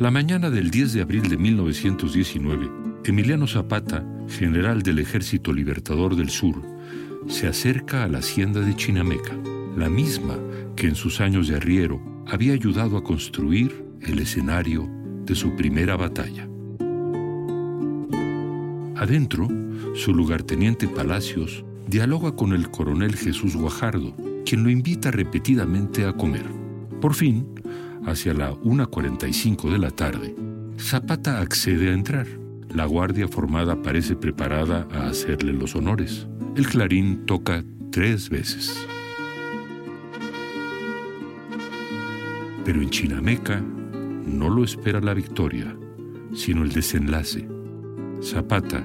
La mañana del 10 de abril de 1919, Emiliano Zapata, general del Ejército Libertador del Sur, se acerca a la hacienda de Chinameca, la misma que en sus años de arriero había ayudado a construir el escenario de su primera batalla. Adentro, su lugarteniente Palacios dialoga con el coronel Jesús Guajardo, quien lo invita repetidamente a comer. Por fin, hacia la 1.45 de la tarde, Zapata accede a entrar. La guardia formada parece preparada a hacerle los honores. El clarín toca tres veces. Pero en Chinameca no lo espera la victoria, sino el desenlace. Zapata,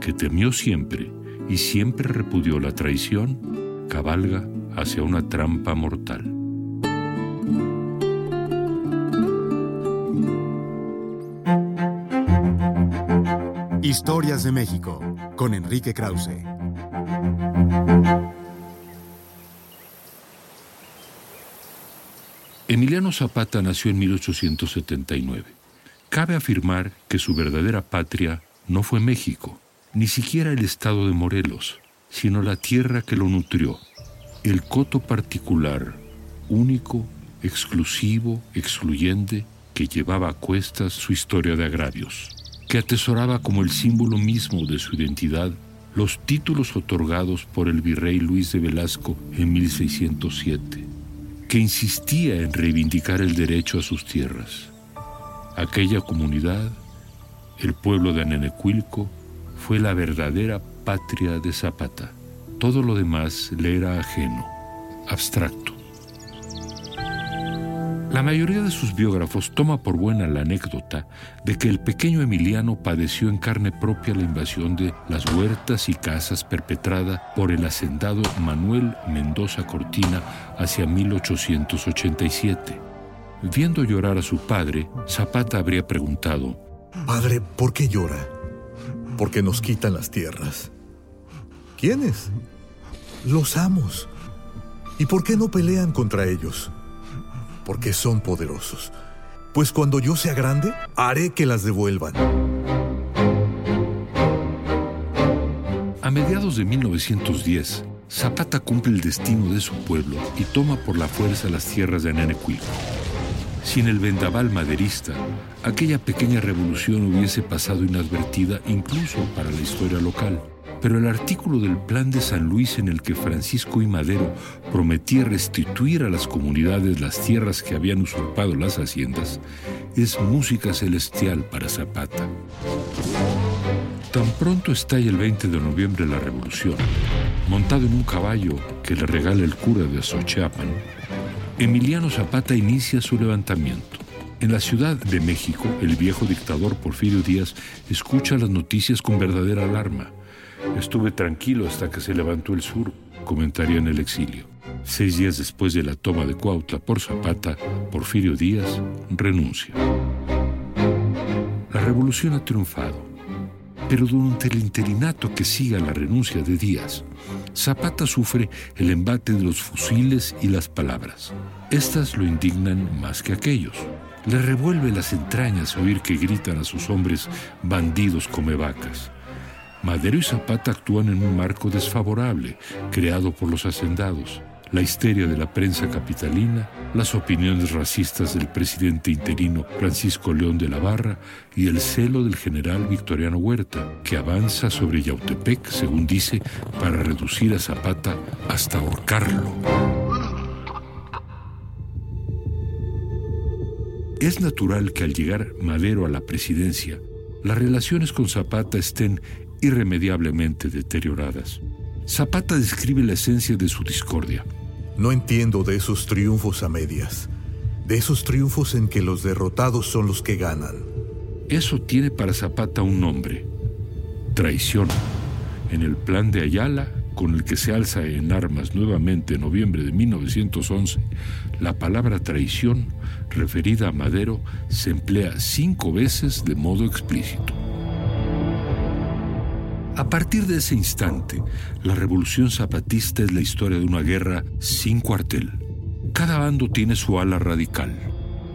que temió siempre y siempre repudió la traición, cabalga hacia una trampa mortal. Historias de México con Enrique Krause. Emiliano Zapata nació en 1879. Cabe afirmar que su verdadera patria no fue México, ni siquiera el estado de Morelos, sino la tierra que lo nutrió, el coto particular, único, exclusivo, excluyente, que llevaba a cuestas su historia de agravios, que atesoraba como el símbolo mismo de su identidad los títulos otorgados por el virrey Luis de Velasco en 1607 que insistía en reivindicar el derecho a sus tierras. Aquella comunidad, el pueblo de Anenecuilco, fue la verdadera patria de Zapata. Todo lo demás le era ajeno, abstracto. La mayoría de sus biógrafos toma por buena la anécdota de que el pequeño Emiliano padeció en carne propia la invasión de las huertas y casas perpetrada por el hacendado Manuel Mendoza Cortina hacia 1887. Viendo llorar a su padre, Zapata habría preguntado, Padre, ¿por qué llora? Porque nos quitan las tierras. ¿Quiénes? Los amos. ¿Y por qué no pelean contra ellos? Porque son poderosos. Pues cuando yo sea grande, haré que las devuelvan. A mediados de 1910, Zapata cumple el destino de su pueblo y toma por la fuerza las tierras de Anenecuilco. Sin el vendaval maderista, aquella pequeña revolución hubiese pasado inadvertida incluso para la historia local pero el artículo del Plan de San Luis en el que Francisco y Madero prometía restituir a las comunidades las tierras que habían usurpado las haciendas es música celestial para Zapata. Tan pronto estalla el 20 de noviembre la revolución, montado en un caballo que le regala el cura de Xochiapan, Emiliano Zapata inicia su levantamiento. En la Ciudad de México, el viejo dictador Porfirio Díaz escucha las noticias con verdadera alarma Estuve tranquilo hasta que se levantó el sur, comentaría en el exilio. Seis días después de la toma de Cuautla por Zapata, Porfirio Díaz renuncia. La revolución ha triunfado, pero durante el interinato que sigue a la renuncia de Díaz, Zapata sufre el embate de los fusiles y las palabras. Estas lo indignan más que aquellos. Le revuelve las entrañas oír que gritan a sus hombres bandidos come vacas. Madero y Zapata actúan en un marco desfavorable, creado por los hacendados. La histeria de la prensa capitalina, las opiniones racistas del presidente interino Francisco León de la Barra y el celo del general Victoriano Huerta, que avanza sobre Yautepec, según dice, para reducir a Zapata hasta ahorcarlo. Es natural que al llegar Madero a la presidencia, las relaciones con Zapata estén irremediablemente deterioradas. Zapata describe la esencia de su discordia. No entiendo de esos triunfos a medias, de esos triunfos en que los derrotados son los que ganan. Eso tiene para Zapata un nombre, traición. En el plan de Ayala, con el que se alza en armas nuevamente en noviembre de 1911, la palabra traición, referida a Madero, se emplea cinco veces de modo explícito. A partir de ese instante, la revolución zapatista es la historia de una guerra sin cuartel. Cada bando tiene su ala radical.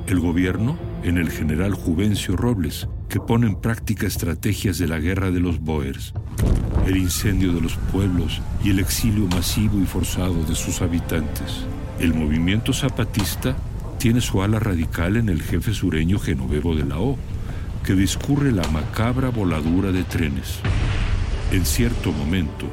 El gobierno en el general Juvencio Robles, que pone en práctica estrategias de la guerra de los Boers, el incendio de los pueblos y el exilio masivo y forzado de sus habitantes. El movimiento zapatista tiene su ala radical en el jefe sureño Genovevo de la O, que discurre la macabra voladura de trenes. En cierto momento,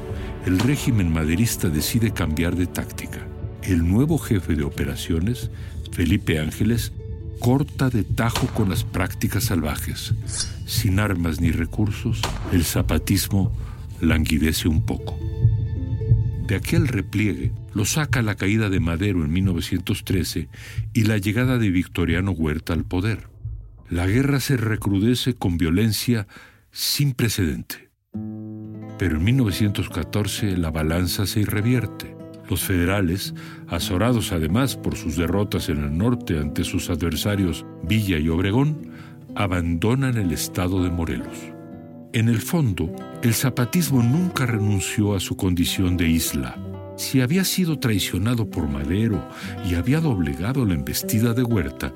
el régimen maderista decide cambiar de táctica. El nuevo jefe de operaciones, Felipe Ángeles, corta de tajo con las prácticas salvajes. Sin armas ni recursos, el zapatismo languidece un poco. De aquel repliegue lo saca la caída de Madero en 1913 y la llegada de Victoriano Huerta al poder. La guerra se recrudece con violencia sin precedente. Pero en 1914 la balanza se irrevierte. Los federales, azorados además por sus derrotas en el norte ante sus adversarios Villa y Obregón, abandonan el estado de Morelos. En el fondo, el zapatismo nunca renunció a su condición de isla. Si había sido traicionado por Madero y había doblegado la embestida de Huerta,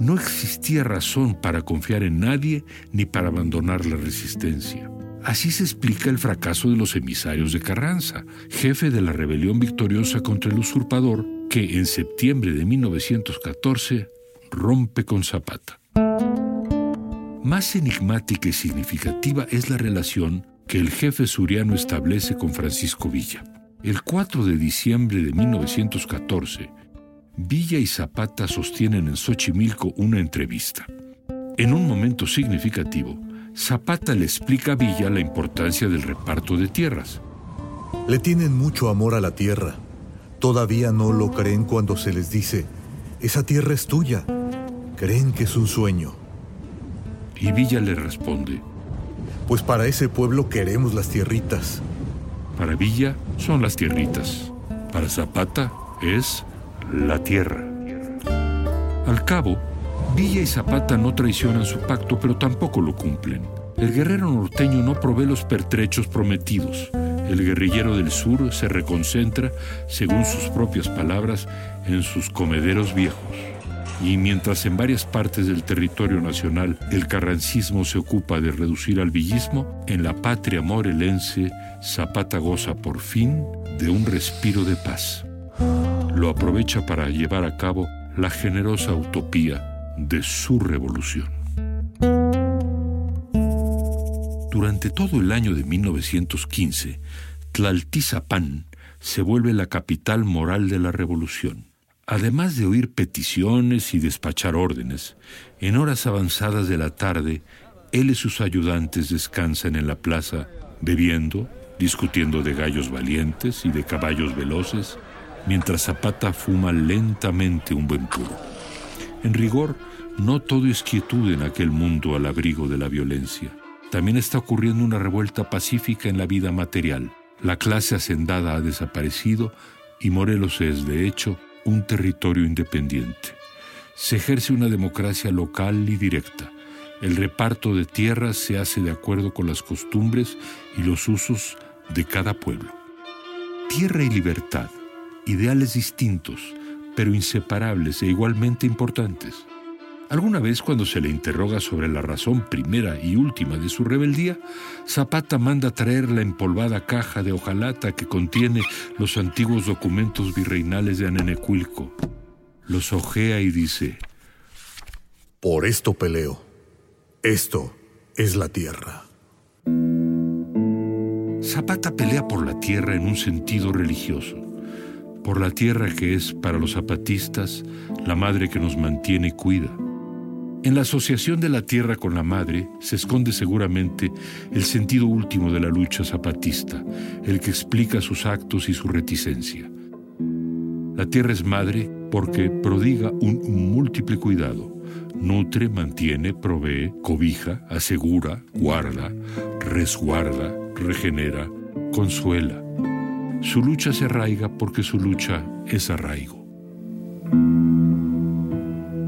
no existía razón para confiar en nadie ni para abandonar la resistencia. Así se explica el fracaso de los emisarios de Carranza, jefe de la rebelión victoriosa contra el usurpador, que en septiembre de 1914 rompe con Zapata. Más enigmática y significativa es la relación que el jefe suriano establece con Francisco Villa. El 4 de diciembre de 1914, Villa y Zapata sostienen en Xochimilco una entrevista. En un momento significativo, Zapata le explica a Villa la importancia del reparto de tierras. Le tienen mucho amor a la tierra. Todavía no lo creen cuando se les dice, esa tierra es tuya. Creen que es un sueño. Y Villa le responde, pues para ese pueblo queremos las tierritas. Para Villa son las tierritas. Para Zapata es la tierra. Al cabo, Villa y Zapata no traicionan su pacto, pero tampoco lo cumplen. El guerrero norteño no provee los pertrechos prometidos. El guerrillero del sur se reconcentra, según sus propias palabras, en sus comederos viejos. Y mientras en varias partes del territorio nacional el carrancismo se ocupa de reducir al villismo, en la patria morelense Zapata goza por fin de un respiro de paz. Lo aprovecha para llevar a cabo la generosa utopía de su revolución. Durante todo el año de 1915, Tlaltizapán se vuelve la capital moral de la revolución. Además de oír peticiones y despachar órdenes, en horas avanzadas de la tarde, él y sus ayudantes descansan en la plaza, bebiendo, discutiendo de gallos valientes y de caballos veloces, mientras Zapata fuma lentamente un buen puro. En rigor, no todo es quietud en aquel mundo al abrigo de la violencia. También está ocurriendo una revuelta pacífica en la vida material. La clase hacendada ha desaparecido y Morelos es, de hecho, un territorio independiente. Se ejerce una democracia local y directa. El reparto de tierras se hace de acuerdo con las costumbres y los usos de cada pueblo. Tierra y libertad, ideales distintos, pero inseparables e igualmente importantes. Alguna vez cuando se le interroga sobre la razón primera y última de su rebeldía, Zapata manda traer la empolvada caja de hojalata que contiene los antiguos documentos virreinales de Anenecuilco. Los ojea y dice, Por esto peleo. Esto es la tierra. Zapata pelea por la tierra en un sentido religioso, por la tierra que es para los zapatistas la madre que nos mantiene y cuida en la asociación de la tierra con la madre se esconde seguramente el sentido último de la lucha zapatista, el que explica sus actos y su reticencia. La tierra es madre porque prodiga un múltiple cuidado. Nutre, mantiene, provee, cobija, asegura, guarda, resguarda, regenera, consuela. Su lucha se arraiga porque su lucha es arraigo.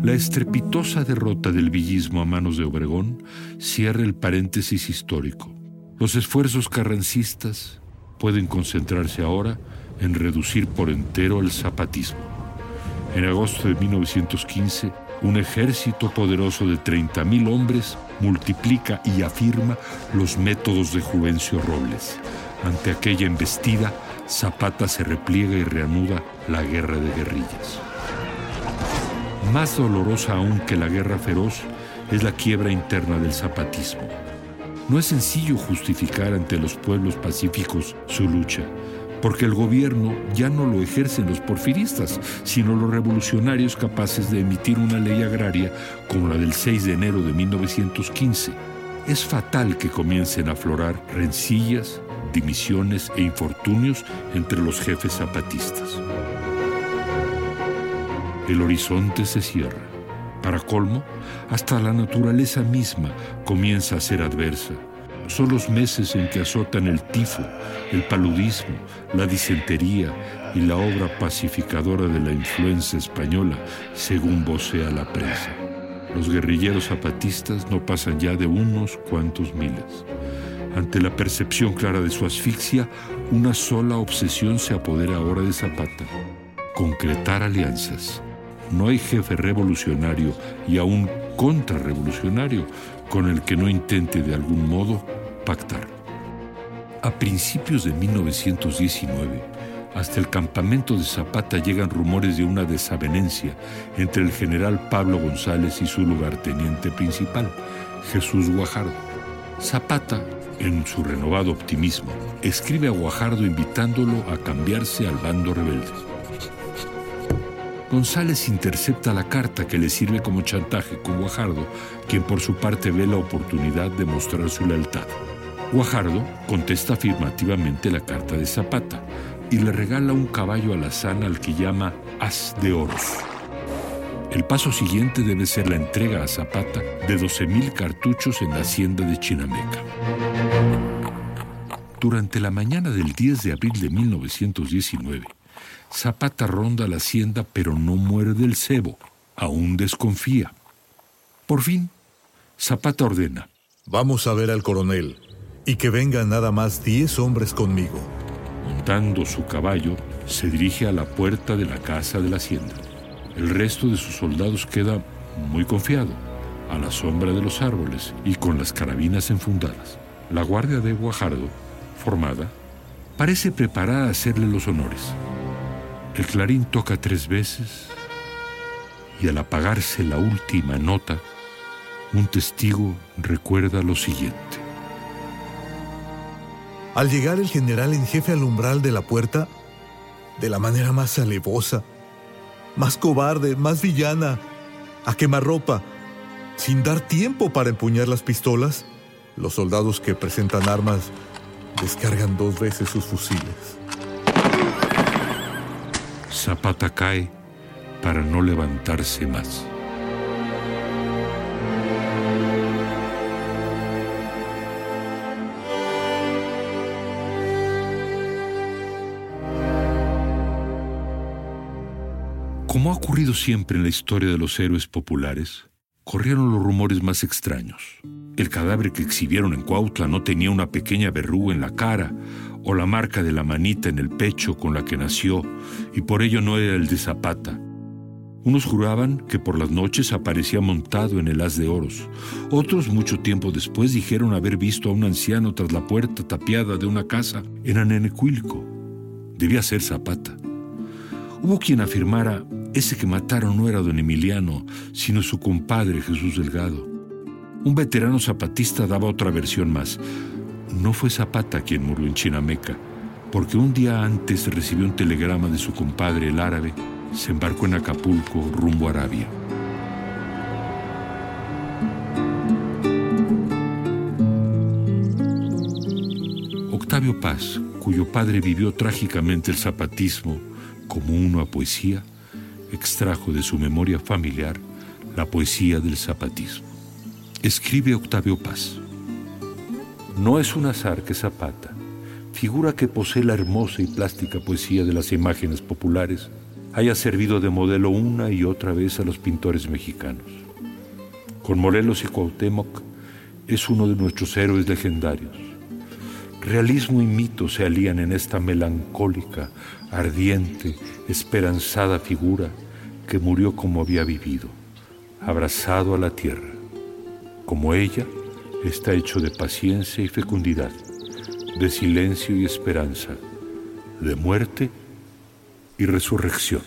La estrepitosa derrota del villismo a manos de Obregón cierra el paréntesis histórico. Los esfuerzos carrancistas pueden concentrarse ahora en reducir por entero el zapatismo. En agosto de 1915, un ejército poderoso de 30.000 hombres multiplica y afirma los métodos de Juvencio Robles. Ante aquella embestida, Zapata se repliega y reanuda la guerra de guerrillas. Más dolorosa aún que la guerra feroz es la quiebra interna del zapatismo. No es sencillo justificar ante los pueblos pacíficos su lucha, porque el gobierno ya no lo ejercen los porfiristas, sino los revolucionarios capaces de emitir una ley agraria como la del 6 de enero de 1915. Es fatal que comiencen a aflorar rencillas, dimisiones e infortunios entre los jefes zapatistas. El horizonte se cierra. Para colmo, hasta la naturaleza misma comienza a ser adversa son los meses en que azotan el tifo, el paludismo, la disentería y la obra pacificadora de la influencia española, según vocea la prensa. Los guerrilleros zapatistas no pasan ya de unos cuantos miles. Ante la percepción clara de su asfixia, una sola obsesión se apodera ahora de Zapata, concretar alianzas. No hay jefe revolucionario y aún contrarrevolucionario con el que no intente de algún modo pactar. A principios de 1919, hasta el campamento de Zapata llegan rumores de una desavenencia entre el general Pablo González y su lugarteniente principal, Jesús Guajardo. Zapata, en su renovado optimismo, escribe a Guajardo invitándolo a cambiarse al bando rebelde. González intercepta la carta que le sirve como chantaje con Guajardo, quien por su parte ve la oportunidad de mostrar su lealtad. Guajardo contesta afirmativamente la carta de Zapata y le regala un caballo alazán al que llama As de Oros. El paso siguiente debe ser la entrega a Zapata de 12.000 cartuchos en la hacienda de Chinameca. Durante la mañana del 10 de abril de 1919, Zapata ronda la hacienda pero no muere del cebo, aún desconfía. Por fin, Zapata ordena. Vamos a ver al coronel y que vengan nada más diez hombres conmigo. Montando su caballo, se dirige a la puerta de la casa de la hacienda. El resto de sus soldados queda muy confiado, a la sombra de los árboles y con las carabinas enfundadas. La guardia de Guajardo, formada, parece preparada a hacerle los honores. El clarín toca tres veces y al apagarse la última nota, un testigo recuerda lo siguiente. Al llegar el general en jefe al umbral de la puerta, de la manera más alevosa, más cobarde, más villana, a quemarropa, sin dar tiempo para empuñar las pistolas, los soldados que presentan armas descargan dos veces sus fusiles. Zapata cae para no levantarse más. Como ha ocurrido siempre en la historia de los héroes populares, corrieron los rumores más extraños. El cadáver que exhibieron en Cuautla no tenía una pequeña verruga en la cara o la marca de la manita en el pecho con la que nació, y por ello no era el de Zapata. Unos juraban que por las noches aparecía montado en el haz de oros. Otros, mucho tiempo después, dijeron haber visto a un anciano tras la puerta tapiada de una casa en Anenecuilco. Debía ser Zapata. Hubo quien afirmara, ese que mataron no era don Emiliano, sino su compadre Jesús Delgado. Un veterano zapatista daba otra versión más no fue Zapata quien murió en Chinameca, porque un día antes recibió un telegrama de su compadre el árabe, se embarcó en Acapulco rumbo a Arabia. Octavio Paz, cuyo padre vivió trágicamente el zapatismo como uno a poesía, extrajo de su memoria familiar la poesía del zapatismo. Escribe Octavio Paz. No es un azar que Zapata, figura que posee la hermosa y plástica poesía de las imágenes populares, haya servido de modelo una y otra vez a los pintores mexicanos. Con Morelos y Cuauhtémoc es uno de nuestros héroes legendarios. Realismo y mito se alían en esta melancólica, ardiente, esperanzada figura que murió como había vivido, abrazado a la tierra. Como ella, está hecho de paciencia y fecundidad, de silencio y esperanza, de muerte y resurrección.